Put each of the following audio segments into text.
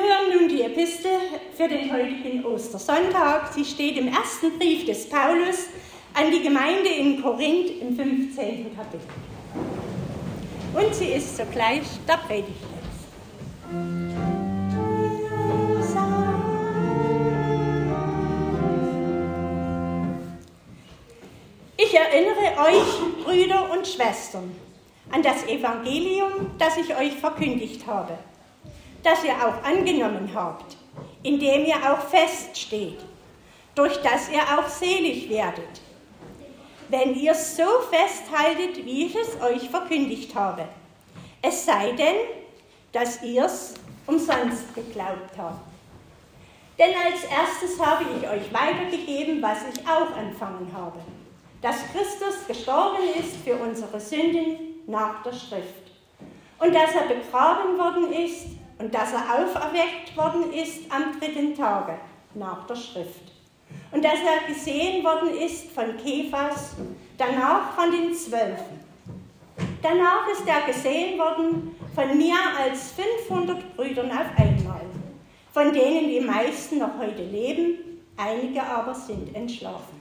Wir hören nun die Epistel für den heutigen Ostersonntag. Sie steht im ersten Brief des Paulus an die Gemeinde in Korinth im 15. Kapitel. Und sie ist sogleich der Predigtext. Ich erinnere euch, Brüder und Schwestern, an das Evangelium, das ich euch verkündigt habe, das ihr auch angenommen habt, in dem ihr auch feststeht, durch das ihr auch selig werdet, wenn ihr so festhaltet, wie ich es euch verkündigt habe. Es sei denn, dass ihr es umsonst geglaubt habt. Denn als erstes habe ich euch weitergegeben, was ich auch empfangen habe, dass Christus gestorben ist für unsere Sünden nach der Schrift. Und dass er begraben worden ist und dass er auferweckt worden ist am dritten Tage nach der Schrift. Und dass er gesehen worden ist von Kephas, danach von den Zwölfen. Danach ist er gesehen worden von mehr als 500 Brüdern auf einmal, von denen die meisten noch heute leben, einige aber sind entschlafen.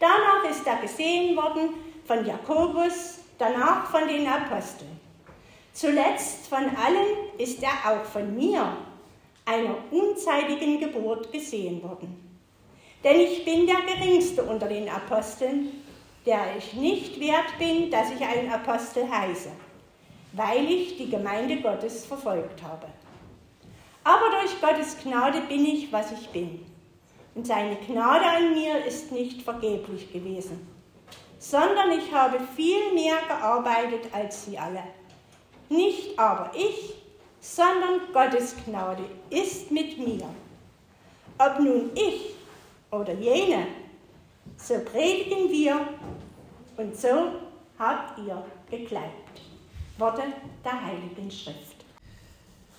Danach ist er gesehen worden von Jakobus, danach von den Aposteln. Zuletzt von allen ist er auch von mir, einer unzeitigen Geburt, gesehen worden. Denn ich bin der Geringste unter den Aposteln, der ich nicht wert bin, dass ich ein Apostel heiße, weil ich die Gemeinde Gottes verfolgt habe. Aber durch Gottes Gnade bin ich, was ich bin. Und seine Gnade an mir ist nicht vergeblich gewesen sondern ich habe viel mehr gearbeitet als sie alle. Nicht aber ich, sondern Gottes Gnade ist mit mir. Ob nun ich oder jene, so predigen wir und so habt ihr geglaubt. Worte der Heiligen Schrift.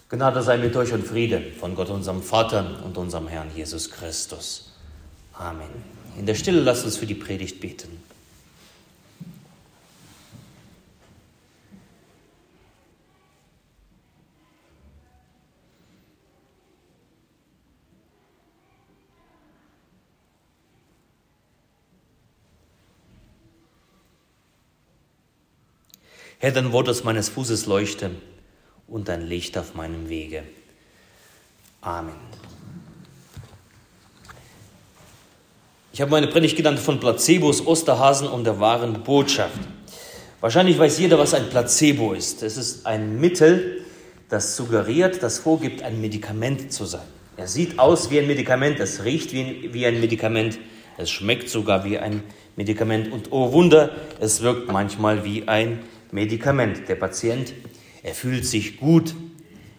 Gnade sei mit euch und Friede von Gott, unserem Vater und unserem Herrn Jesus Christus. Amen. In der Stille lasst uns für die Predigt beten. Herr, dein Wort aus meines Fußes leuchte und dein Licht auf meinem Wege. Amen. Ich habe meine Predigt genannt von Placebos, Osterhasen und der wahren Botschaft. Wahrscheinlich weiß jeder, was ein Placebo ist. Es ist ein Mittel, das suggeriert, das vorgibt, ein Medikament zu sein. Er sieht aus wie ein Medikament, es riecht wie, wie ein Medikament, es schmeckt sogar wie ein Medikament und oh Wunder, es wirkt manchmal wie ein Medikament. Medikament. Der Patient, er fühlt sich gut,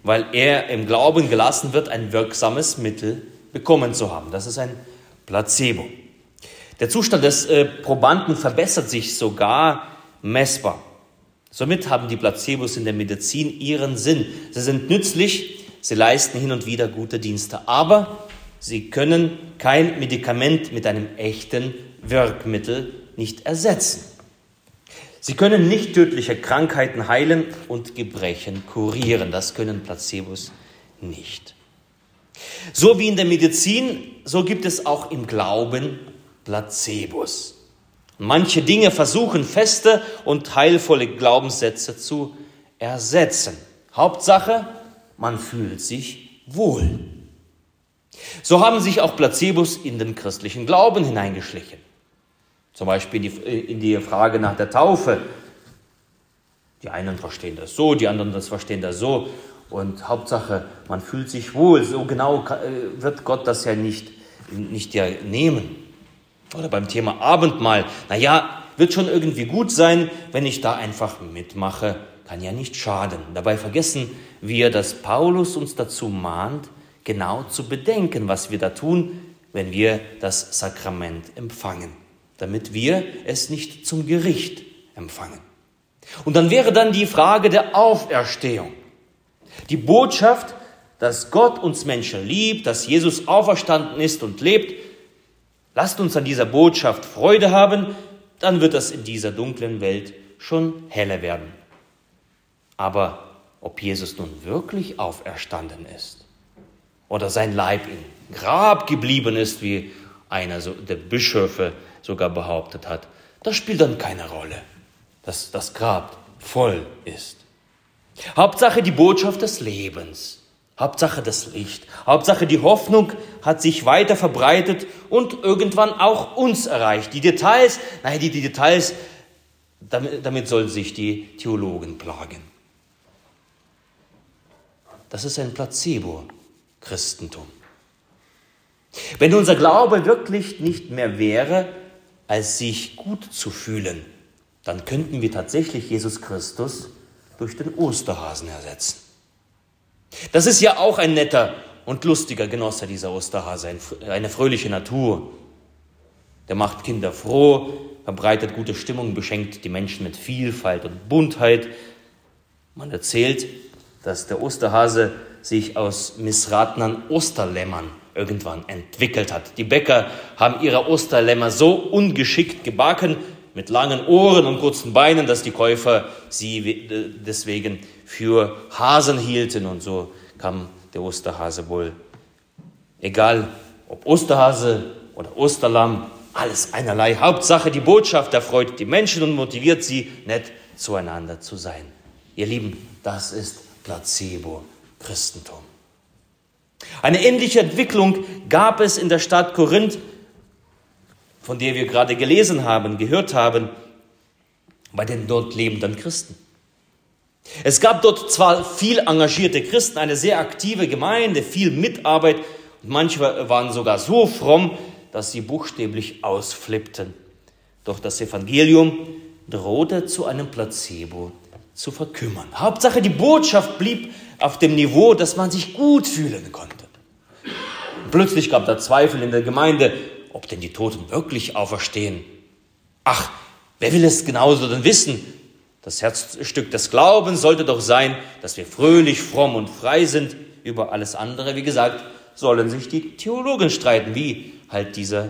weil er im Glauben gelassen wird, ein wirksames Mittel bekommen zu haben. Das ist ein Placebo. Der Zustand des äh, Probanden verbessert sich sogar messbar. Somit haben die Placebos in der Medizin ihren Sinn. Sie sind nützlich, sie leisten hin und wieder gute Dienste, aber sie können kein Medikament mit einem echten Wirkmittel nicht ersetzen. Sie können nicht tödliche Krankheiten heilen und Gebrechen kurieren. Das können Placebos nicht. So wie in der Medizin, so gibt es auch im Glauben Placebos. Manche Dinge versuchen feste und heilvolle Glaubenssätze zu ersetzen. Hauptsache, man fühlt sich wohl. So haben sich auch Placebos in den christlichen Glauben hineingeschlichen. Zum Beispiel in die Frage nach der Taufe. Die einen verstehen das so, die anderen das verstehen das so. Und Hauptsache, man fühlt sich wohl. So genau äh, wird Gott das ja nicht, nicht ja nehmen. Oder beim Thema Abendmahl. Naja, wird schon irgendwie gut sein, wenn ich da einfach mitmache. Kann ja nicht schaden. Dabei vergessen wir, dass Paulus uns dazu mahnt, genau zu bedenken, was wir da tun, wenn wir das Sakrament empfangen damit wir es nicht zum Gericht empfangen. Und dann wäre dann die Frage der Auferstehung. Die Botschaft, dass Gott uns Menschen liebt, dass Jesus auferstanden ist und lebt. Lasst uns an dieser Botschaft Freude haben, dann wird es in dieser dunklen Welt schon heller werden. Aber ob Jesus nun wirklich auferstanden ist, oder sein Leib im Grab geblieben ist, wie einer der Bischöfe sogar behauptet hat, das spielt dann keine Rolle, dass das Grab voll ist. Hauptsache die Botschaft des Lebens, Hauptsache das Licht, Hauptsache die Hoffnung hat sich weiter verbreitet und irgendwann auch uns erreicht. Die Details, nein, die, die Details, damit, damit sollen sich die Theologen plagen. Das ist ein Placebo-Christentum. Wenn unser Glaube wirklich nicht mehr wäre, als sich gut zu fühlen, dann könnten wir tatsächlich Jesus Christus durch den Osterhasen ersetzen. Das ist ja auch ein netter und lustiger Genosse, dieser Osterhase, eine fröhliche Natur. Der macht Kinder froh, verbreitet gute Stimmung, beschenkt die Menschen mit Vielfalt und Buntheit. Man erzählt, dass der Osterhase sich aus missratenen Osterlämmern irgendwann entwickelt hat. Die Bäcker haben ihre Osterlämmer so ungeschickt gebacken, mit langen Ohren und kurzen Beinen, dass die Käufer sie deswegen für Hasen hielten. Und so kam der Osterhase wohl. Egal, ob Osterhase oder Osterlamm, alles einerlei. Hauptsache, die Botschaft erfreut die Menschen und motiviert sie, nett zueinander zu sein. Ihr Lieben, das ist Placebo-Christentum. Eine ähnliche Entwicklung gab es in der Stadt Korinth, von der wir gerade gelesen haben, gehört haben, bei den dort lebenden Christen. Es gab dort zwar viel engagierte Christen, eine sehr aktive Gemeinde, viel Mitarbeit und manche waren sogar so fromm, dass sie buchstäblich ausflippten. Doch das Evangelium drohte zu einem Placebo zu verkümmern. Hauptsache, die Botschaft blieb auf dem Niveau, dass man sich gut fühlen konnte. Plötzlich gab da Zweifel in der Gemeinde, ob denn die Toten wirklich auferstehen. Ach, wer will es genauso denn wissen? Das Herzstück des Glaubens sollte doch sein, dass wir fröhlich, fromm und frei sind. Über alles andere, wie gesagt, sollen sich die Theologen streiten, wie halt dieser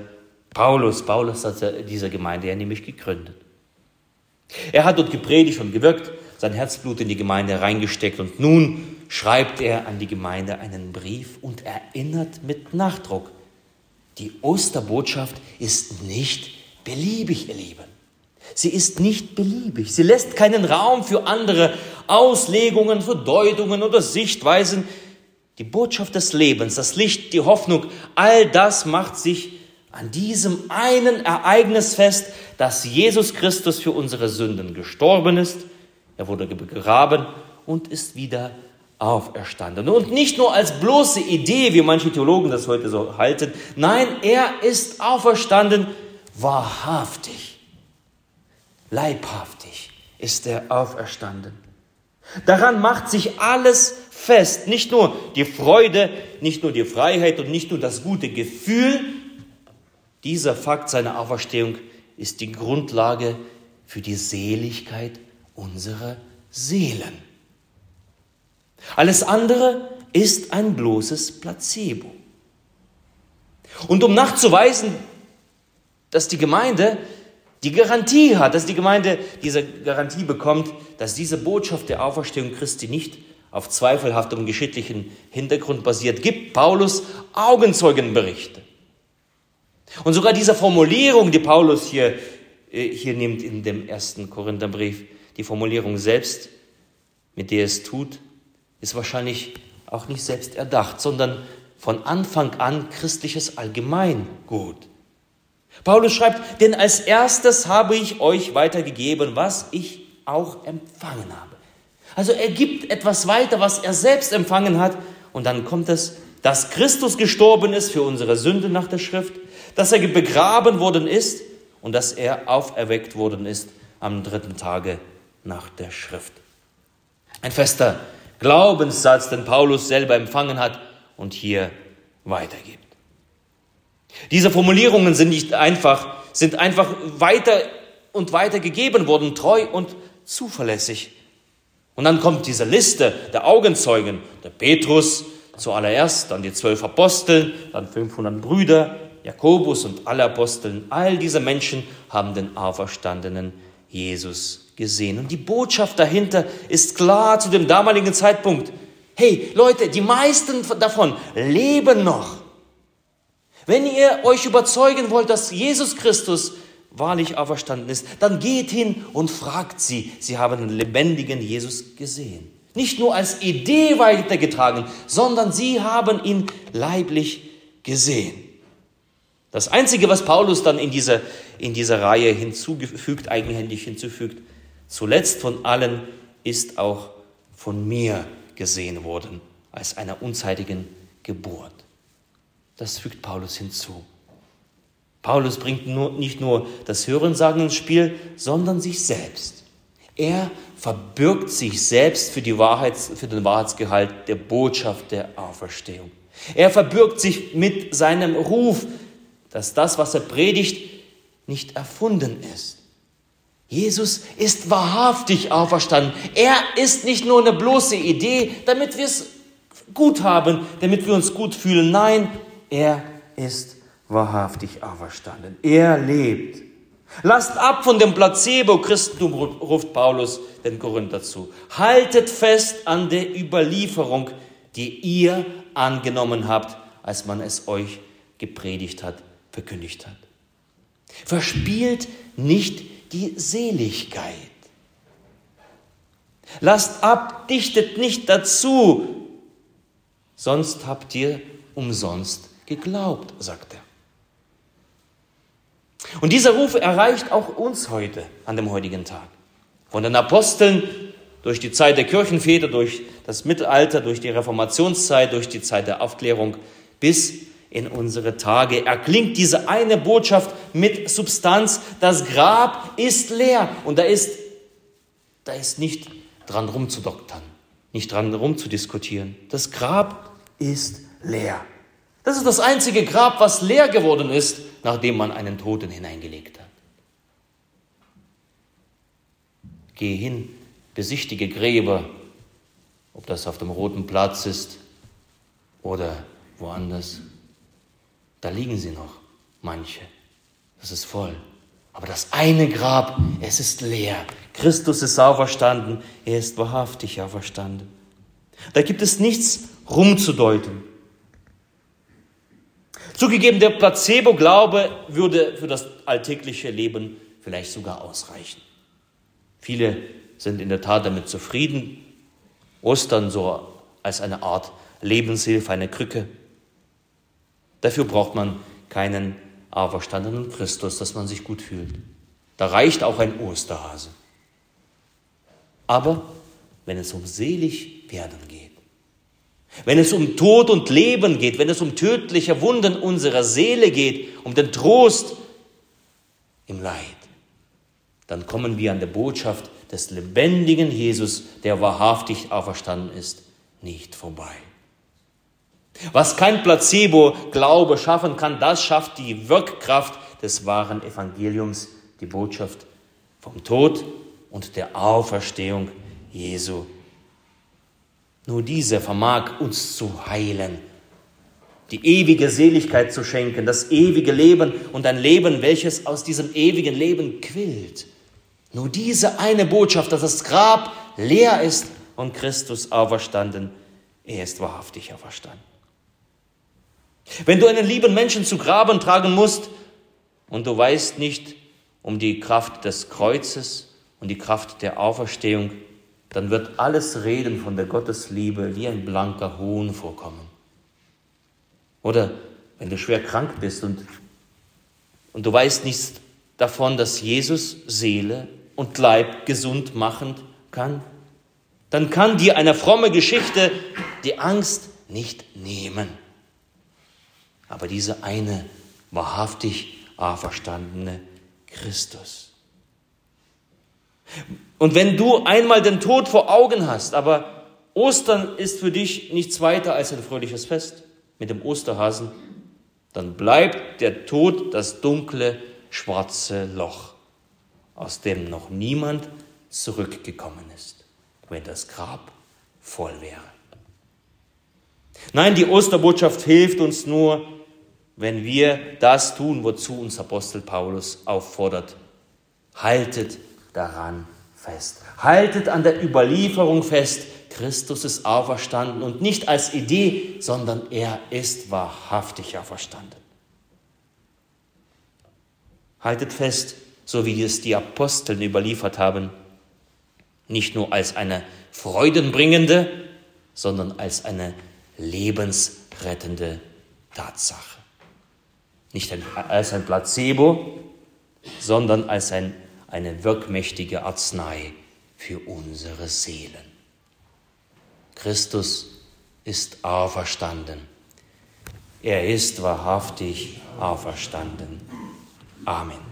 Paulus. Paulus hat diese Gemeinde ja nämlich gegründet. Er hat dort gepredigt und gewirkt, sein Herzblut in die Gemeinde reingesteckt und nun schreibt er an die Gemeinde einen Brief und erinnert mit Nachdruck, die Osterbotschaft ist nicht beliebig, ihr Lieben. Sie ist nicht beliebig. Sie lässt keinen Raum für andere Auslegungen, Verdeutungen oder Sichtweisen. Die Botschaft des Lebens, das Licht, die Hoffnung, all das macht sich an diesem einen Ereignis fest, dass Jesus Christus für unsere Sünden gestorben ist er wurde begraben und ist wieder auferstanden. Und nicht nur als bloße Idee, wie manche Theologen das heute so halten. Nein, er ist auferstanden wahrhaftig. Leibhaftig ist er auferstanden. Daran macht sich alles fest. Nicht nur die Freude, nicht nur die Freiheit und nicht nur das gute Gefühl. Dieser Fakt seiner Auferstehung ist die Grundlage für die Seligkeit unsere Seelen. Alles andere ist ein bloßes Placebo. Und um nachzuweisen, dass die Gemeinde die Garantie hat, dass die Gemeinde diese Garantie bekommt, dass diese Botschaft der Auferstehung Christi nicht auf zweifelhaftem geschichtlichen Hintergrund basiert, gibt Paulus Augenzeugenberichte. Und sogar diese Formulierung, die Paulus hier, äh, hier nimmt in dem ersten Korintherbrief, die Formulierung selbst, mit der es tut, ist wahrscheinlich auch nicht selbst erdacht, sondern von Anfang an christliches Allgemeingut. Paulus schreibt, denn als erstes habe ich euch weitergegeben, was ich auch empfangen habe. Also er gibt etwas weiter, was er selbst empfangen hat. Und dann kommt es, dass Christus gestorben ist für unsere Sünde nach der Schrift, dass er begraben worden ist und dass er auferweckt worden ist am dritten Tage nach der Schrift. Ein fester Glaubenssatz, den Paulus selber empfangen hat und hier weitergibt. Diese Formulierungen sind nicht einfach, sind einfach weiter und weiter gegeben worden, treu und zuverlässig. Und dann kommt diese Liste der Augenzeugen, der Petrus zuallererst, dann die zwölf Apostel, dann 500 Brüder, Jakobus und alle Aposteln. All diese Menschen haben den auferstandenen Jesus gesehen. Und die Botschaft dahinter ist klar zu dem damaligen Zeitpunkt. Hey Leute, die meisten davon leben noch. Wenn ihr euch überzeugen wollt, dass Jesus Christus wahrlich auferstanden ist, dann geht hin und fragt sie. Sie haben den lebendigen Jesus gesehen. Nicht nur als Idee weitergetragen, sondern sie haben ihn leiblich gesehen. Das Einzige, was Paulus dann in dieser, in dieser Reihe hinzugefügt, eigenhändig hinzufügt, zuletzt von allen ist auch von mir gesehen worden als einer unzeitigen Geburt. Das fügt Paulus hinzu. Paulus bringt nur, nicht nur das Hörensagen ins Spiel, sondern sich selbst. Er verbirgt sich selbst für, die Wahrheits, für den Wahrheitsgehalt der Botschaft der Auferstehung. Er verbirgt sich mit seinem Ruf, dass das, was er predigt, nicht erfunden ist. Jesus ist wahrhaftig auferstanden. Er ist nicht nur eine bloße Idee, damit wir es gut haben, damit wir uns gut fühlen. Nein, er ist wahrhaftig auferstanden. Er lebt. Lasst ab von dem Placebo-Christentum, ruft Paulus den Korinther zu. Haltet fest an der Überlieferung, die ihr angenommen habt, als man es euch gepredigt hat, verkündigt hat. Verspielt nicht die Seligkeit. Lasst ab, dichtet nicht dazu, sonst habt ihr umsonst geglaubt, sagt er. Und dieser Ruf erreicht auch uns heute, an dem heutigen Tag. Von den Aposteln durch die Zeit der Kirchenväter, durch das Mittelalter, durch die Reformationszeit, durch die Zeit der Aufklärung bis in unsere Tage erklingt diese eine Botschaft mit Substanz. Das Grab ist leer und da ist, da ist nicht dran rumzudoktern, nicht dran rumzudiskutieren. Das Grab ist leer. Das ist das einzige Grab, was leer geworden ist, nachdem man einen Toten hineingelegt hat. Geh hin, besichtige Gräber, ob das auf dem Roten Platz ist oder woanders. Da liegen sie noch, manche. Das ist voll. Aber das eine Grab, es ist leer. Christus ist auferstanden, er ist wahrhaftig auferstanden. Da gibt es nichts rumzudeuten. Zugegeben, der Placebo-Glaube würde für das alltägliche Leben vielleicht sogar ausreichen. Viele sind in der Tat damit zufrieden. Ostern so als eine Art Lebenshilfe, eine Krücke. Dafür braucht man keinen auferstandenen Christus, dass man sich gut fühlt. Da reicht auch ein Osterhase. Aber wenn es um selig werden geht, wenn es um Tod und Leben geht, wenn es um tödliche Wunden unserer Seele geht, um den Trost im Leid, dann kommen wir an der Botschaft des lebendigen Jesus, der wahrhaftig auferstanden ist, nicht vorbei. Was kein Placebo-Glaube schaffen kann, das schafft die Wirkkraft des wahren Evangeliums, die Botschaft vom Tod und der Auferstehung Jesu nur dieser vermag uns zu heilen, die ewige Seligkeit zu schenken, das ewige Leben und ein Leben, welches aus diesem ewigen Leben quillt. Nur diese eine Botschaft, dass das Grab leer ist und Christus auferstanden, er ist wahrhaftig auferstanden. Wenn du einen lieben Menschen zu Graben tragen musst und du weißt nicht um die Kraft des Kreuzes und die Kraft der Auferstehung, dann wird alles Reden von der Gottesliebe wie ein blanker Hohn vorkommen. Oder wenn du schwer krank bist und, und du weißt nichts davon, dass Jesus Seele und Leib gesund machen kann, dann kann dir eine fromme Geschichte die Angst nicht nehmen. Aber diese eine wahrhaftig auferstandene Christus. Und wenn du einmal den Tod vor Augen hast, aber Ostern ist für dich nichts weiter als ein fröhliches Fest mit dem Osterhasen, dann bleibt der Tod das dunkle, schwarze Loch, aus dem noch niemand zurückgekommen ist, wenn das Grab voll wäre. Nein, die Osterbotschaft hilft uns nur, wenn wir das tun, wozu uns Apostel Paulus auffordert. Haltet daran fest. Haltet an der Überlieferung fest, Christus ist auferstanden und nicht als Idee, sondern er ist wahrhaftig auferstanden. Haltet fest, so wie es die Aposteln überliefert haben, nicht nur als eine freudenbringende, sondern als eine lebensrettende Tatsache. Nicht als ein Placebo, sondern als ein, eine wirkmächtige Arznei für unsere Seelen. Christus ist auferstanden. Er ist wahrhaftig auferstanden. Amen.